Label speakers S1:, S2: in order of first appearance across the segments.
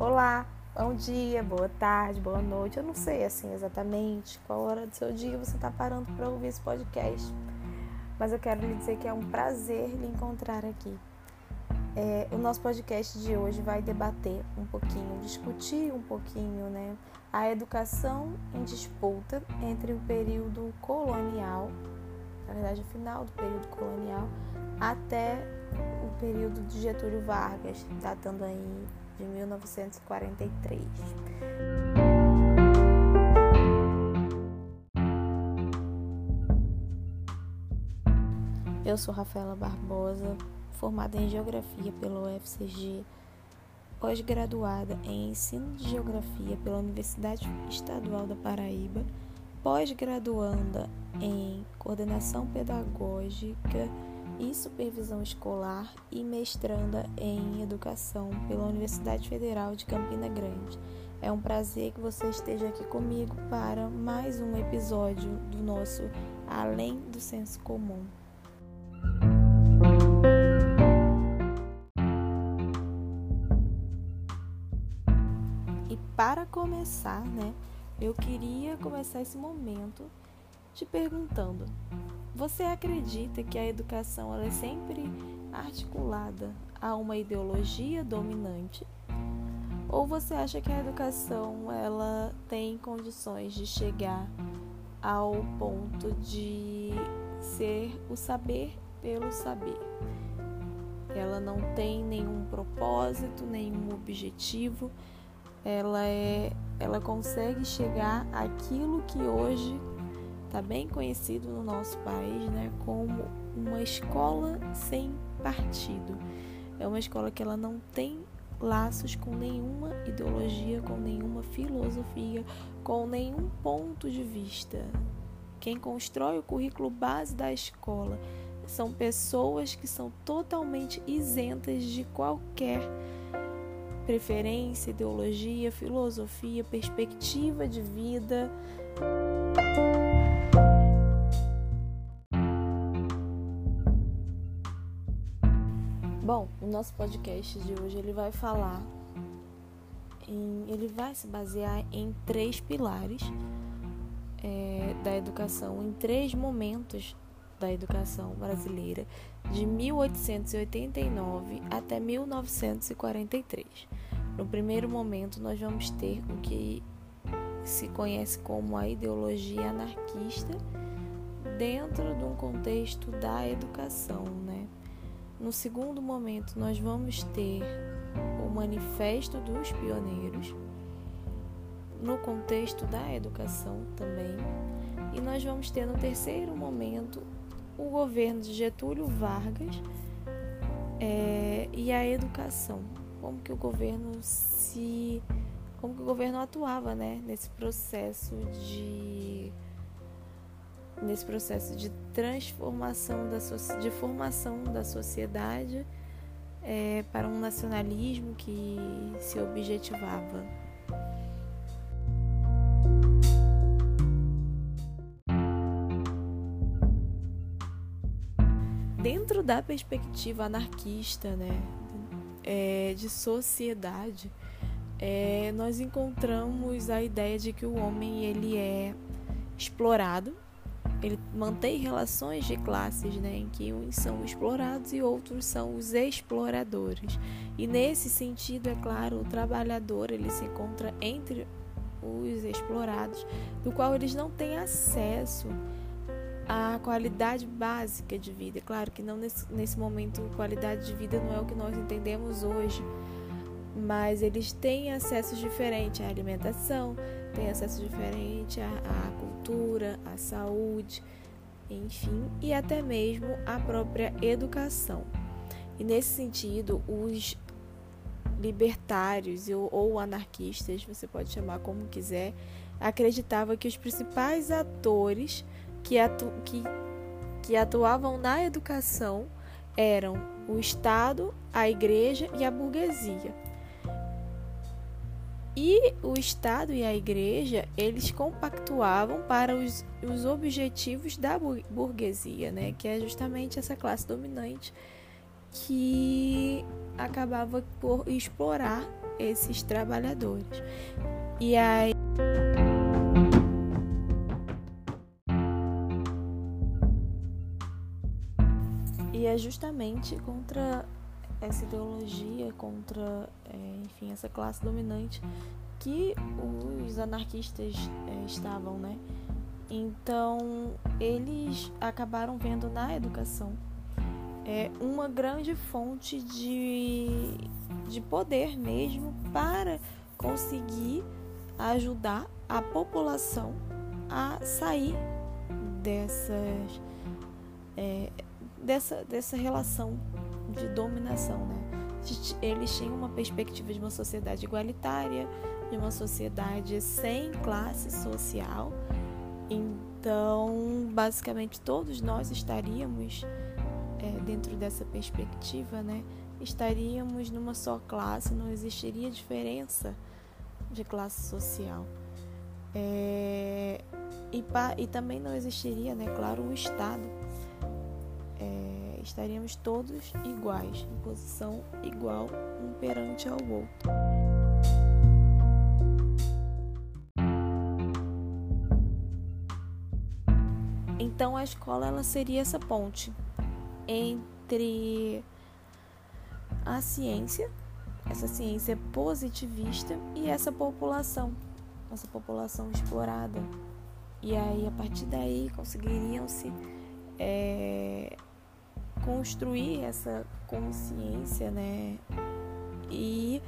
S1: Olá, bom dia, boa tarde, boa noite. Eu não sei assim exatamente qual hora do seu dia você está parando para ouvir esse podcast, mas eu quero lhe dizer que é um prazer lhe encontrar aqui. É, o nosso podcast de hoje vai debater um pouquinho, discutir um pouquinho, né, a educação em disputa entre o período colonial, na verdade, o final do período colonial, até o período de Getúlio Vargas, datando aí de 1943. Eu sou Rafaela Barbosa, formada em Geografia pela UFCG, pós-graduada em Ensino de Geografia pela Universidade Estadual da Paraíba, pós-graduanda em Coordenação Pedagógica e Supervisão Escolar e mestranda em Educação pela Universidade Federal de Campina Grande. É um prazer que você esteja aqui comigo para mais um episódio do nosso Além do Senso Comum. E para começar, né, eu queria começar esse momento te perguntando: você acredita que a educação ela é sempre articulada a uma ideologia dominante? Ou você acha que a educação ela tem condições de chegar ao ponto de ser o saber pelo saber? Ela não tem nenhum propósito, nenhum objetivo. Ela é, ela consegue chegar àquilo que hoje está bem conhecido no nosso país né, como uma escola sem partido. É uma escola que ela não tem laços com nenhuma ideologia, com nenhuma filosofia, com nenhum ponto de vista. Quem constrói o currículo base da escola são pessoas que são totalmente isentas de qualquer preferência, ideologia, filosofia, perspectiva de vida. Bom, o nosso podcast de hoje ele vai falar em, ele vai se basear em três pilares é, da educação, em três momentos da educação brasileira, de 1889 até 1943. No primeiro momento, nós vamos ter o que se conhece como a ideologia anarquista dentro de um contexto da educação, né? No segundo momento, nós vamos ter o Manifesto dos Pioneiros, no contexto da educação também, e nós vamos ter no terceiro momento o governo de Getúlio Vargas é, e a educação, como que o governo se, como que o governo atuava, né, nesse processo de nesse processo de transformação da de formação da sociedade é, para um nacionalismo que se objetivava. Dentro da perspectiva anarquista, né, é, de sociedade, é, nós encontramos a ideia de que o homem ele é explorado ele mantém relações de classes, né, em que uns são explorados e outros são os exploradores. E nesse sentido, é claro, o trabalhador ele se encontra entre os explorados, do qual eles não têm acesso à qualidade básica de vida. Claro que não nesse, nesse momento qualidade de vida não é o que nós entendemos hoje, mas eles têm acessos diferentes à alimentação, têm acesso diferente à, à cultura, à saúde, enfim, e até mesmo à própria educação. E nesse sentido, os libertários ou anarquistas, você pode chamar como quiser, acreditavam que os principais atores que, atu que, que atuavam na educação eram o Estado, a Igreja e a burguesia. E o Estado e a Igreja, eles compactuavam para os, os objetivos da burguesia, né? que é justamente essa classe dominante que acabava por explorar esses trabalhadores. E aí E é justamente contra essa ideologia, contra, é, enfim, essa classe dominante que os anarquistas é, estavam, né? Então, eles acabaram vendo na educação é, uma grande fonte de, de poder mesmo para conseguir ajudar a população a sair dessas, é, dessa, dessa relação de dominação. Né? Eles tinham uma perspectiva de uma sociedade igualitária, de uma sociedade sem classe social então, basicamente, todos nós estaríamos é, dentro dessa perspectiva, né? Estaríamos numa só classe, não existiria diferença de classe social. É, e, e também não existiria, né, claro, o Estado. Estaríamos todos iguais, em posição igual um perante ao outro. Então a escola ela seria essa ponte entre a ciência, essa ciência positivista e essa população, essa população explorada. E aí a partir daí conseguiriam se é, construir essa consciência, né? E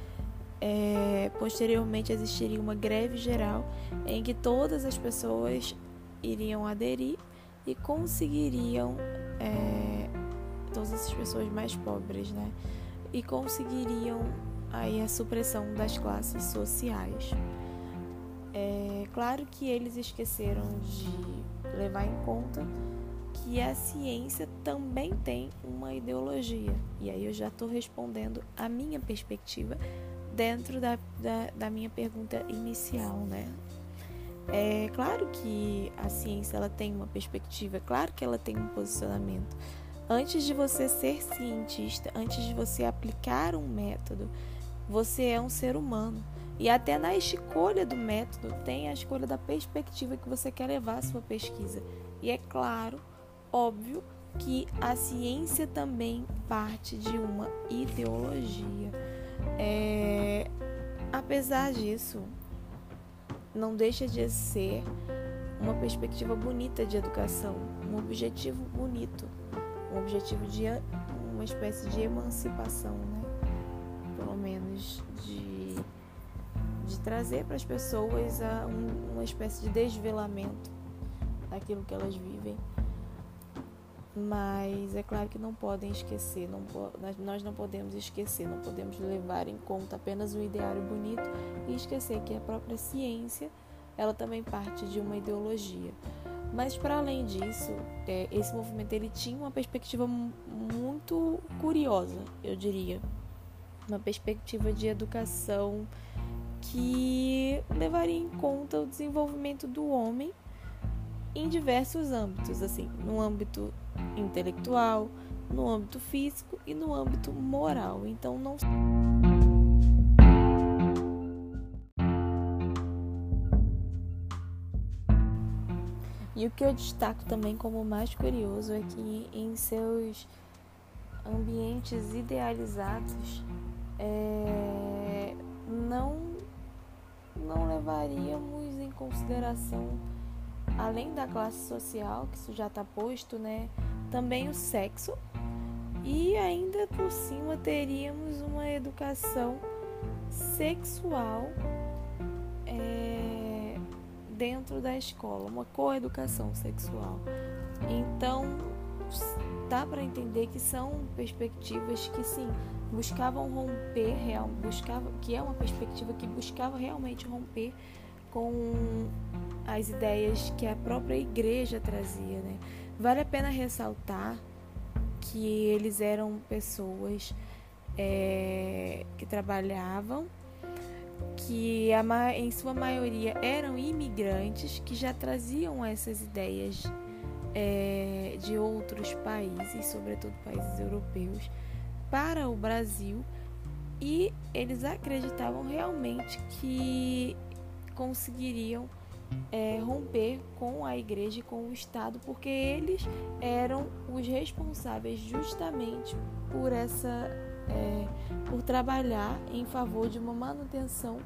S1: é, posteriormente existiria uma greve geral em que todas as pessoas iriam aderir e conseguiriam é, todas essas pessoas mais pobres, né? E conseguiriam aí a supressão das classes sociais. É claro que eles esqueceram de levar em conta que a ciência também tem uma ideologia. E aí eu já estou respondendo a minha perspectiva dentro da, da, da minha pergunta inicial, né? É claro que a ciência ela tem uma perspectiva, é claro que ela tem um posicionamento. Antes de você ser cientista, antes de você aplicar um método, você é um ser humano. E até na escolha do método tem a escolha da perspectiva que você quer levar a sua pesquisa. E é claro, óbvio, que a ciência também parte de uma ideologia. É, apesar disso, não deixa de ser uma perspectiva bonita de educação, um objetivo bonito, um objetivo de uma espécie de emancipação, né? Pelo menos de, de trazer para as pessoas a, um, uma espécie de desvelamento daquilo que elas vivem. Mas é claro que não podem esquecer, não, nós não podemos esquecer, não podemos levar em conta apenas um ideário bonito e esquecer que a própria ciência ela também parte de uma ideologia. Mas para além disso, é, esse movimento ele tinha uma perspectiva muito curiosa, eu diria, uma perspectiva de educação que levaria em conta o desenvolvimento do homem em diversos âmbitos, assim, no âmbito intelectual, no âmbito físico e no âmbito moral. Então não E o que eu destaco também como mais curioso é que em seus ambientes idealizados é, não não levaríamos em consideração além da classe social, que isso já está posto, né? Também o sexo. E ainda por cima teríamos uma educação sexual é, dentro da escola, uma coeducação sexual. Então, dá para entender que são perspectivas que sim buscavam romper real, buscava que é uma perspectiva que buscava realmente romper com as ideias que a própria igreja trazia, né? Vale a pena ressaltar que eles eram pessoas é, que trabalhavam, que a, em sua maioria eram imigrantes que já traziam essas ideias é, de outros países, sobretudo países europeus, para o Brasil e eles acreditavam realmente que conseguiriam é, romper com a igreja e com o Estado, porque eles eram os responsáveis justamente por essa, é, por trabalhar em favor de uma manutenção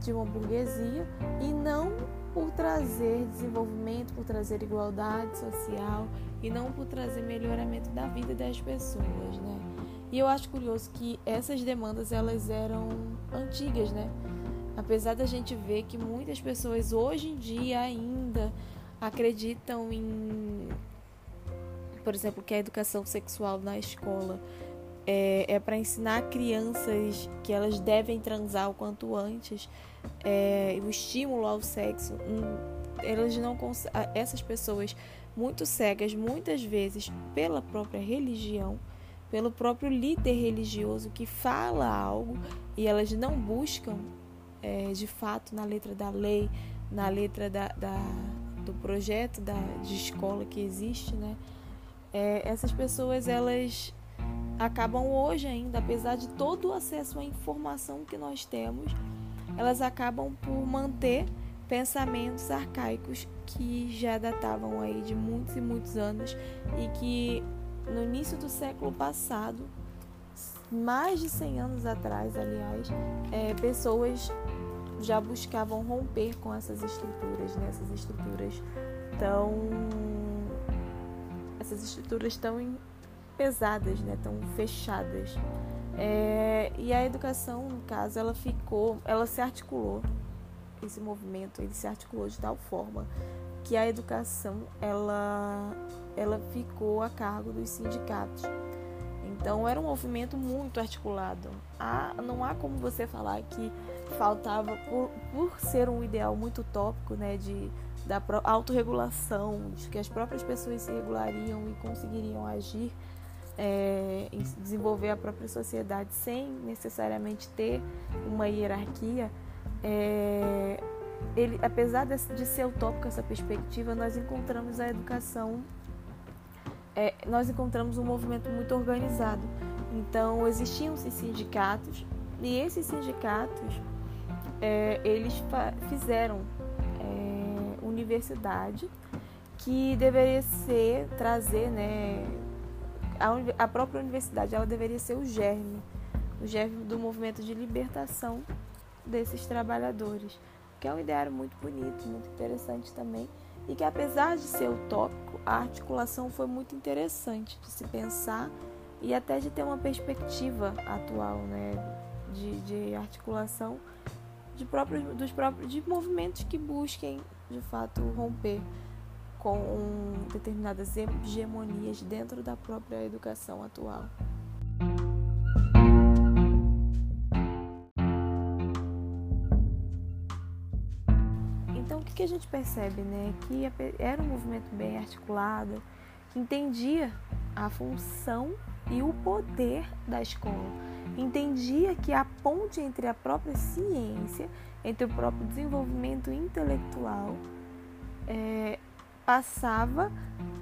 S1: de uma burguesia e não por trazer desenvolvimento, por trazer igualdade social e não por trazer melhoramento da vida das pessoas, né? E eu acho curioso que essas demandas elas eram antigas, né? Apesar da gente ver que muitas pessoas hoje em dia ainda acreditam em, por exemplo, que a educação sexual na escola é, é para ensinar crianças que elas devem transar o quanto antes, é, o estímulo ao sexo, elas não essas pessoas muito cegas muitas vezes pela própria religião, pelo próprio líder religioso que fala algo e elas não buscam é, de fato na letra da lei, na letra da, da do projeto da, de escola que existe, né? É, essas pessoas elas acabam hoje ainda, apesar de todo o acesso à informação que nós temos, elas acabam por manter pensamentos arcaicos que já datavam aí de muitos e muitos anos e que no início do século passado, mais de 100 anos atrás, aliás, é, pessoas já buscavam romper com essas estruturas, né? essas estruturas tão essas estruturas tão pesadas, né? tão fechadas. É, e a educação, no caso, ela ficou, ela se articulou, esse movimento, ele se articulou de tal forma que a educação, ela, ela ficou a cargo dos sindicatos. Então era um movimento muito articulado. Há, não há como você falar que faltava, por, por ser um ideal muito utópico, né, de da autorregulação, de que as próprias pessoas se regulariam e conseguiriam agir é, desenvolver a própria sociedade sem necessariamente ter uma hierarquia, é, ele, apesar de, de ser utópico essa perspectiva, nós encontramos a educação, é, nós encontramos um movimento muito organizado. Então existiam sindicatos e esses sindicatos é, eles fizeram é, universidade que deveria ser trazer, né, a, a própria universidade, ela deveria ser o germe, o germe do movimento de libertação desses trabalhadores, que é um ideário muito bonito, muito interessante também, e que apesar de ser utópico, a articulação foi muito interessante de se pensar e até de ter uma perspectiva atual, né, de, de articulação de próprios, dos próprios de movimentos que busquem de fato romper com determinadas hegemonias dentro da própria educação atual. Que a gente percebe, né? Que era um movimento bem articulado, entendia a função e o poder da escola, entendia que a ponte entre a própria ciência, entre o próprio desenvolvimento intelectual, é, passava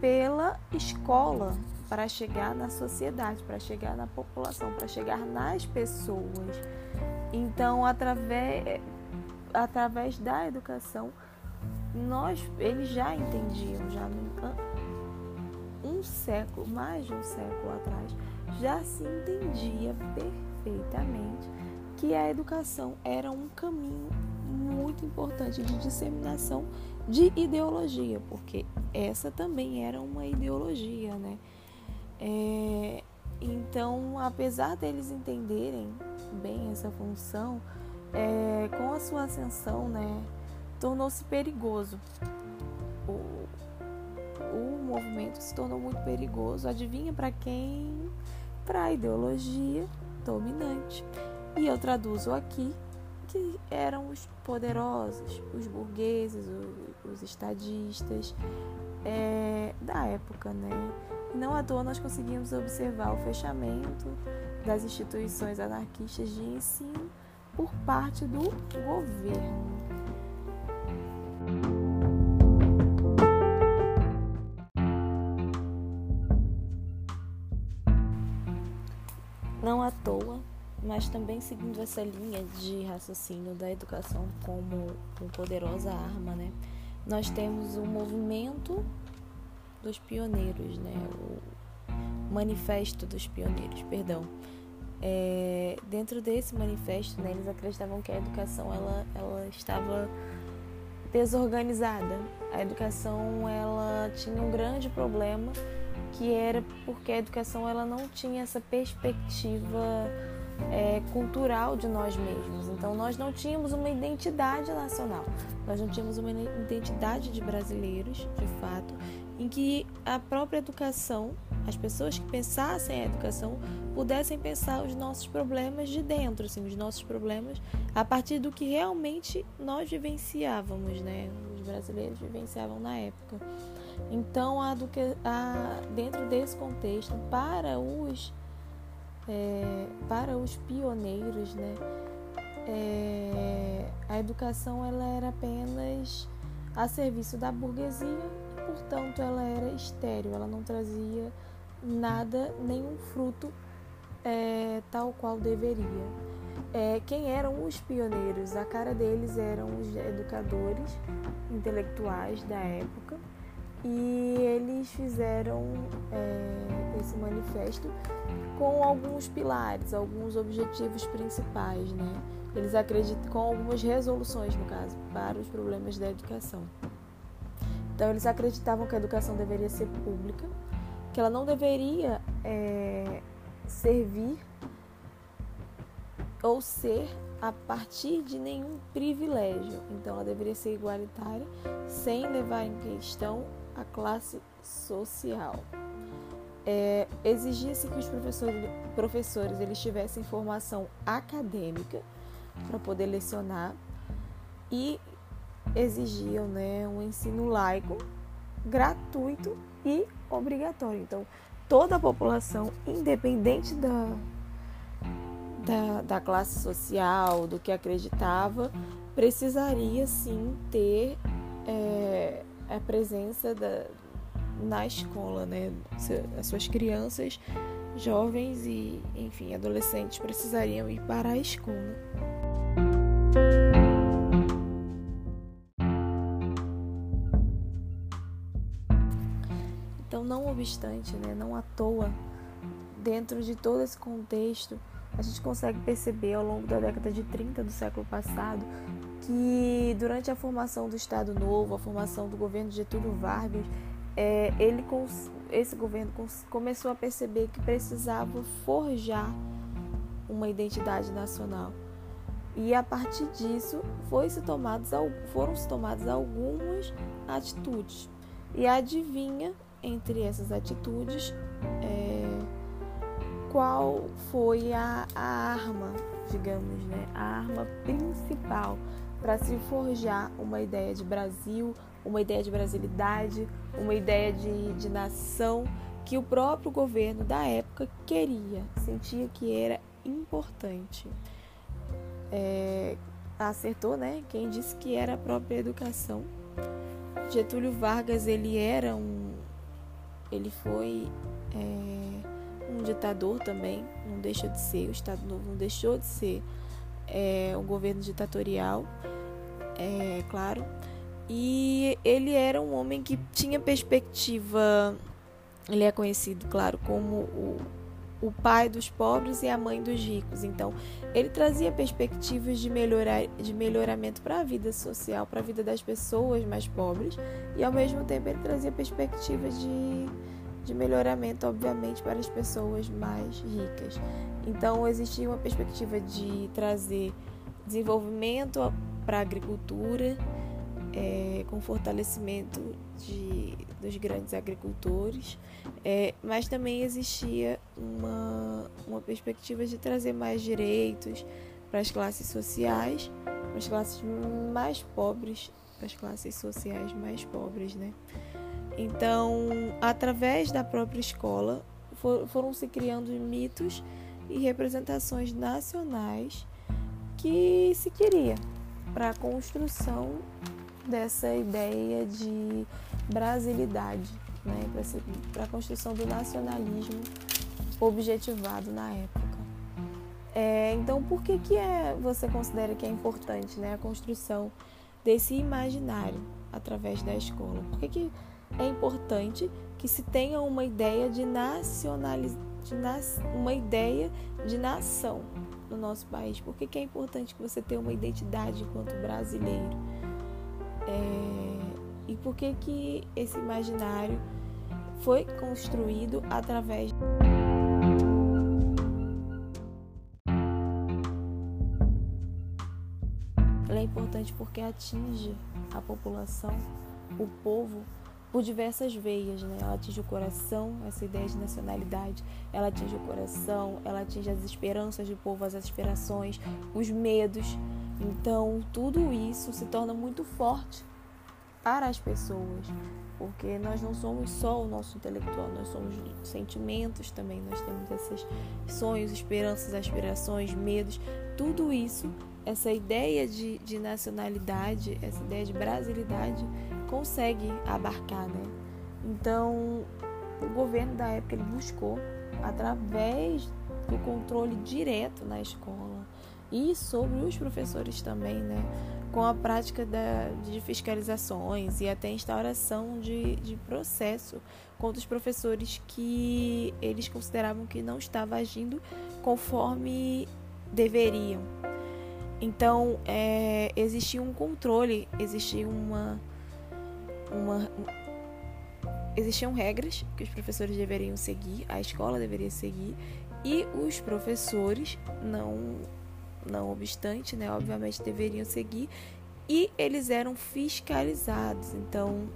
S1: pela escola para chegar na sociedade, para chegar na população, para chegar nas pessoas. Então, através, através da educação, nós, eles já entendiam, já um século, mais de um século atrás, já se entendia perfeitamente que a educação era um caminho muito importante de disseminação de ideologia, porque essa também era uma ideologia, né? É, então, apesar deles entenderem bem essa função, é, com a sua ascensão, né, tornou-se perigoso. O, o movimento se tornou muito perigoso. Adivinha para quem? Para a ideologia dominante. E eu traduzo aqui que eram os poderosos, os burgueses, os, os estadistas é, da época, né? Não à toa nós conseguimos observar o fechamento das instituições anarquistas de ensino por parte do governo. Mas também seguindo essa linha de raciocínio da educação como uma poderosa arma, né? Nós temos o movimento dos pioneiros, né? O manifesto dos pioneiros, perdão. É, dentro desse manifesto, né, eles acreditavam que a educação ela, ela estava desorganizada. A educação ela tinha um grande problema que era porque a educação ela não tinha essa perspectiva é, cultural de nós mesmos. Então nós não tínhamos uma identidade nacional, nós não tínhamos uma identidade de brasileiros, de fato, em que a própria educação, as pessoas que pensassem a educação, pudessem pensar os nossos problemas de dentro, assim, os nossos problemas a partir do que realmente nós vivenciávamos, né? Os brasileiros vivenciavam na época. Então, a, a, dentro desse contexto, para os é, para os pioneiros, né, é, a educação ela era apenas a serviço da burguesia e, portanto, ela era estéril, ela não trazia nada, nenhum fruto é, tal qual deveria. É, quem eram os pioneiros? A cara deles eram os educadores intelectuais da época e eles fizeram é, esse manifesto com alguns pilares, alguns objetivos principais, né? Eles acreditam com algumas resoluções, no caso, para os problemas da educação. Então, eles acreditavam que a educação deveria ser pública, que ela não deveria é, servir ou ser a partir de nenhum privilégio. Então, ela deveria ser igualitária, sem levar em questão a classe social. É, Exigia-se que os professores, professores eles tivessem formação acadêmica para poder lecionar e exigiam né, um ensino laico, gratuito e obrigatório. Então, toda a população, independente da, da, da classe social, do que acreditava, precisaria sim ter é, a presença da, na escola, né? As suas crianças, jovens e, enfim, adolescentes precisariam ir para a escola. Então, não obstante, né, não à toa, dentro de todo esse contexto, a gente consegue perceber ao longo da década de 30 do século passado que durante a formação do Estado Novo, a formação do governo Getúlio Vargas, é, ele esse governo começou a perceber que precisava forjar uma identidade nacional. E a partir disso foi -se tomados, foram se tomadas algumas atitudes. E adivinha entre essas atitudes é, qual foi a, a arma, digamos, né? A arma principal para se forjar uma ideia de Brasil, uma ideia de brasilidade, uma ideia de, de nação que o próprio governo da época queria, sentia que era importante. É, acertou, né? Quem disse que era a própria educação. Getúlio Vargas ele era um, ele foi é, um ditador também, não deixa de ser. O Estado Novo não deixou de ser é, um governo ditatorial, é claro. E ele era um homem que tinha perspectiva. Ele é conhecido, claro, como o, o pai dos pobres e a mãe dos ricos. Então, ele trazia perspectivas de, melhorar, de melhoramento para a vida social, para a vida das pessoas mais pobres, e ao mesmo tempo ele trazia perspectivas de, de melhoramento, obviamente, para as pessoas mais ricas. Então, existia uma perspectiva de trazer desenvolvimento para a agricultura, é, com fortalecimento de, dos grandes agricultores, é, mas também existia uma, uma perspectiva de trazer mais direitos para as classes sociais, para as classes mais pobres, para as classes sociais mais pobres, né? Então, através da própria escola, for, foram se criando mitos e representações nacionais que se queria para a construção dessa ideia de brasilidade, né, para a construção do nacionalismo objetivado na época. É, então, por que, que é, você considera que é importante né, a construção desse imaginário através da escola? Por que, que é importante que se tenha uma ideia de nacionalização, uma ideia de nação no nosso país? Por que é importante que você tenha uma identidade enquanto brasileiro? É, e por que, que esse imaginário foi construído através Ela é importante porque atinge a população, o povo, por diversas veias, né? Ela atinge o coração, essa ideia de nacionalidade, ela atinge o coração, ela atinge as esperanças do povo, as aspirações, os medos. Então, tudo isso se torna muito forte para as pessoas, porque nós não somos só o nosso intelectual, nós somos sentimentos também, nós temos esses sonhos, esperanças, aspirações, medos, tudo isso essa ideia de, de nacionalidade, essa ideia de brasilidade consegue abarcar, né? Então, o governo da época ele buscou através do controle direto na escola e sobre os professores também, né? Com a prática da, de fiscalizações e até instauração de, de processo contra os professores que eles consideravam que não estavam agindo conforme deveriam. Então, é, existia um controle, existia uma, uma, existiam regras que os professores deveriam seguir, a escola deveria seguir, e os professores, não, não obstante, né, obviamente deveriam seguir, e eles eram fiscalizados. Então,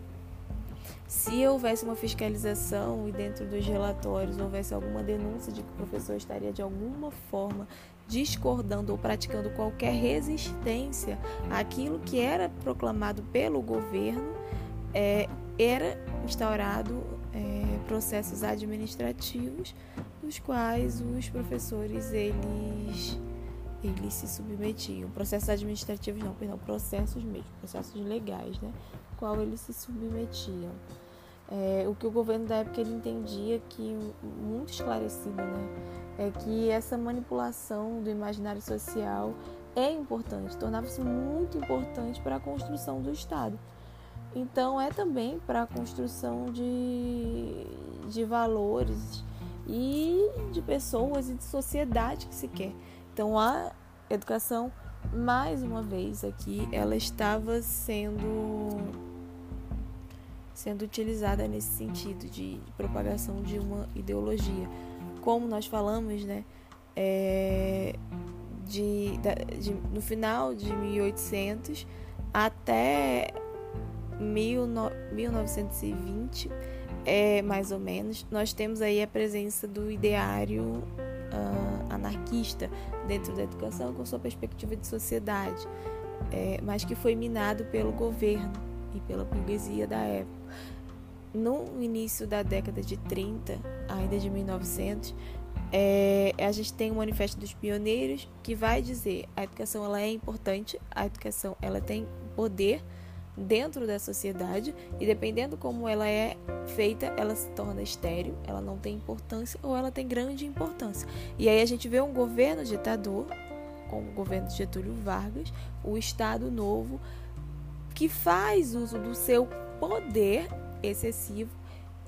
S1: se houvesse uma fiscalização e dentro dos relatórios houvesse alguma denúncia de que o professor estaria de alguma forma discordando ou praticando qualquer resistência àquilo que era proclamado pelo governo, é, era instaurado é, processos administrativos, dos quais os professores eles eles se submetiam. Processos administrativos não, perdão, processos mesmo, processos legais, né? Qual eles se submetiam. É, o que o governo da época ele entendia que muito esclarecido, né? é que essa manipulação do imaginário social é importante, tornava-se muito importante para a construção do Estado. Então, é também para a construção de, de valores e de pessoas e de sociedade que se quer. Então, a educação, mais uma vez aqui, ela estava sendo sendo utilizada nesse sentido de, propagação de uma ideologia como nós falamos, né, é, de, de, no final de 1800 até 1920, é, mais ou menos, nós temos aí a presença do ideário uh, anarquista dentro da educação com sua perspectiva de sociedade, é, mas que foi minado pelo governo e pela burguesia da época. No início da década de 30, ainda de 1900, é, a gente tem o Manifesto dos Pioneiros que vai dizer a educação ela é importante, a educação ela tem poder dentro da sociedade e dependendo como ela é feita, ela se torna estéril, ela não tem importância ou ela tem grande importância. E aí a gente vê um governo ditador, como o governo de Getúlio Vargas, o Estado Novo, que faz uso do seu poder excessivo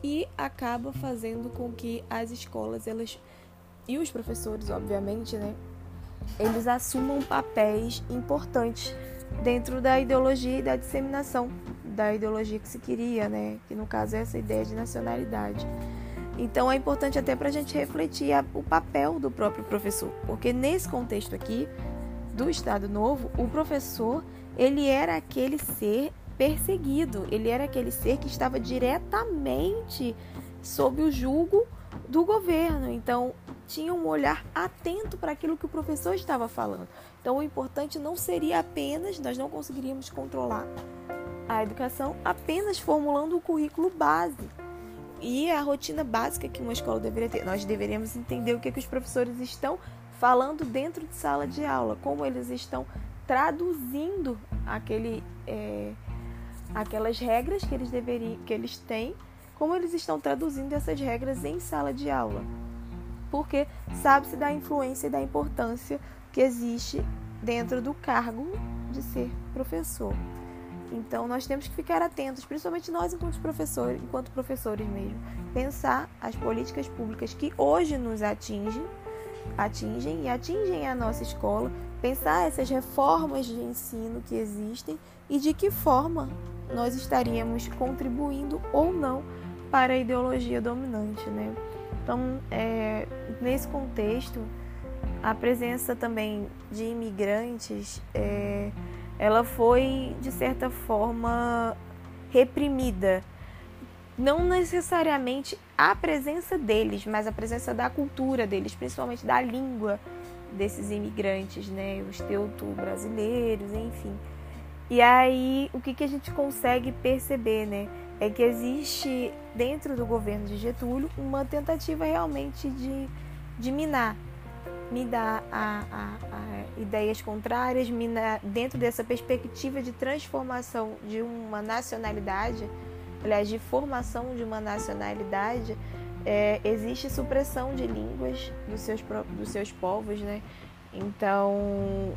S1: e acaba fazendo com que as escolas elas e os professores, obviamente, né, eles assumam papéis importantes dentro da ideologia e da disseminação da ideologia que se queria, né, que no caso é essa ideia de nacionalidade. Então é importante até para a gente refletir a, o papel do próprio professor, porque nesse contexto aqui do Estado Novo, o professor ele era aquele ser perseguido. Ele era aquele ser que estava diretamente sob o julgo do governo. Então, tinha um olhar atento para aquilo que o professor estava falando. Então, o importante não seria apenas, nós não conseguiríamos controlar a educação apenas formulando o currículo base e a rotina básica que uma escola deveria ter. Nós deveríamos entender o que, é que os professores estão falando dentro de sala de aula, como eles estão traduzindo aquele é, aquelas regras que eles deveriam, que eles têm, como eles estão traduzindo essas regras em sala de aula. porque sabe-se da influência e da importância que existe dentro do cargo de ser professor. Então nós temos que ficar atentos, principalmente nós enquanto professores, enquanto professores mesmo, pensar as políticas públicas que hoje nos atingem, atingem e atingem a nossa escola, pensar essas reformas de ensino que existem e de que forma nós estaríamos contribuindo ou não para a ideologia dominante, né? Então, é, nesse contexto, a presença também de imigrantes, é, ela foi de certa forma reprimida. Não necessariamente a presença deles, mas a presença da cultura deles, principalmente da língua desses imigrantes, né? Os teuto-brasileiros, enfim. E aí, o que, que a gente consegue perceber, né? É que existe dentro do governo de Getúlio uma tentativa realmente de, de minar me dá a, a, a ideias contrárias, me dá, dentro dessa perspectiva de transformação de uma nacionalidade, aliás, de formação de uma nacionalidade, é, existe supressão de línguas dos seus, dos seus povos, né? Então,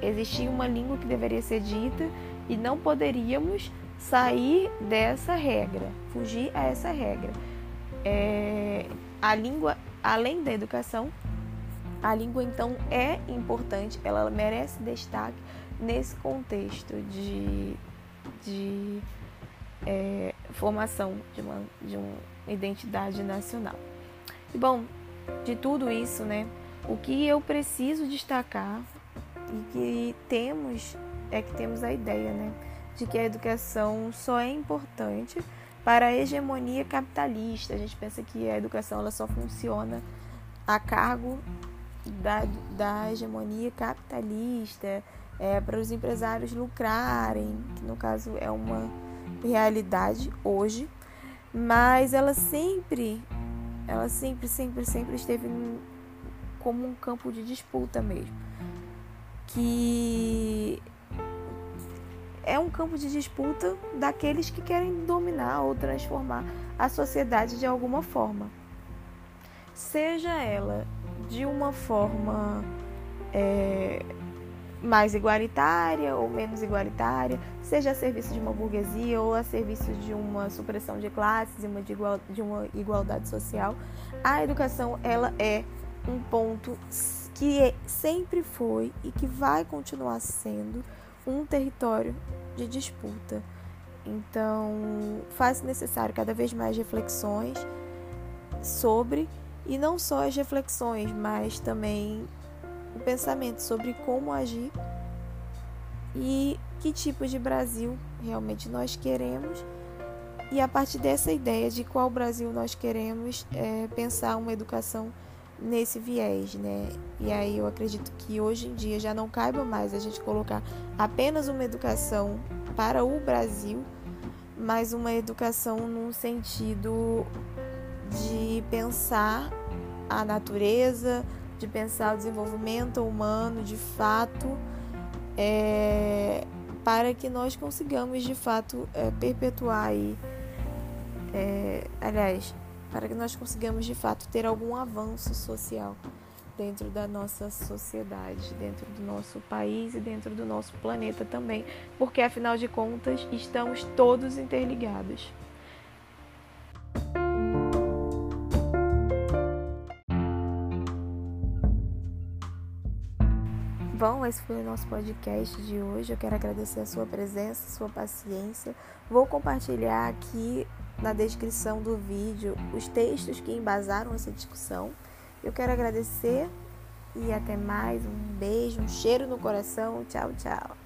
S1: existia uma língua que deveria ser dita e não poderíamos sair dessa regra, fugir a essa regra. É, a língua, além da educação, a língua, então, é importante, ela merece destaque nesse contexto de, de é, formação de uma, de uma identidade nacional. E, bom, de tudo isso, né, o que eu preciso destacar e que temos é que temos a ideia, né, de que a educação só é importante para a hegemonia capitalista. A gente pensa que a educação ela só funciona a cargo da, da hegemonia capitalista, é, para os empresários lucrarem, que no caso é uma realidade hoje, mas ela sempre, ela sempre, sempre, sempre esteve como um campo de disputa mesmo, que é um campo de disputa daqueles que querem dominar ou transformar a sociedade de alguma forma, seja ela de uma forma é, mais igualitária ou menos igualitária, seja a serviço de uma burguesia ou a serviço de uma supressão de classes e uma de, igual, de uma igualdade social, a educação ela é um ponto que é, sempre foi e que vai continuar sendo um território de disputa. Então, faz necessário cada vez mais reflexões sobre e não só as reflexões, mas também o pensamento sobre como agir e que tipo de Brasil realmente nós queremos. E a partir dessa ideia de qual Brasil nós queremos, é, pensar uma educação nesse viés, né? E aí eu acredito que hoje em dia já não caiba mais a gente colocar apenas uma educação para o Brasil, mas uma educação num sentido de pensar a natureza, de pensar o desenvolvimento humano de fato, é, para que nós consigamos de fato é, perpetuar aí, é, aliás, para que nós consigamos de fato ter algum avanço social dentro da nossa sociedade, dentro do nosso país e dentro do nosso planeta também, porque afinal de contas estamos todos interligados. Bom, esse foi o nosso podcast de hoje. Eu quero agradecer a sua presença, a sua paciência. Vou compartilhar aqui na descrição do vídeo os textos que embasaram essa discussão. Eu quero agradecer e até mais. Um beijo, um cheiro no coração. Tchau, tchau.